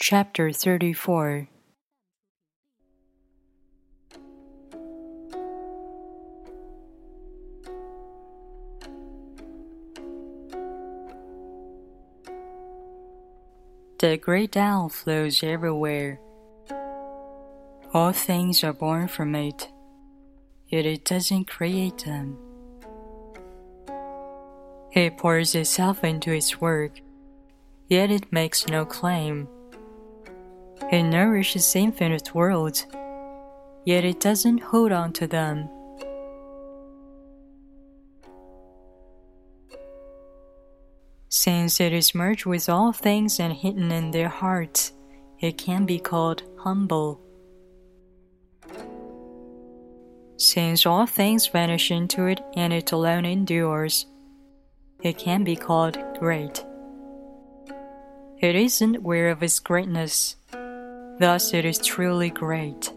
Chapter 34 The great Tao flows everywhere. All things are born from it, yet it doesn't create them. It pours itself into its work, yet it makes no claim. It nourishes infinite worlds, yet it doesn't hold on to them. Since it is merged with all things and hidden in their hearts, it can be called humble. Since all things vanish into it and it alone endures, it can be called great. It isn't aware of its greatness, thus, it is truly great.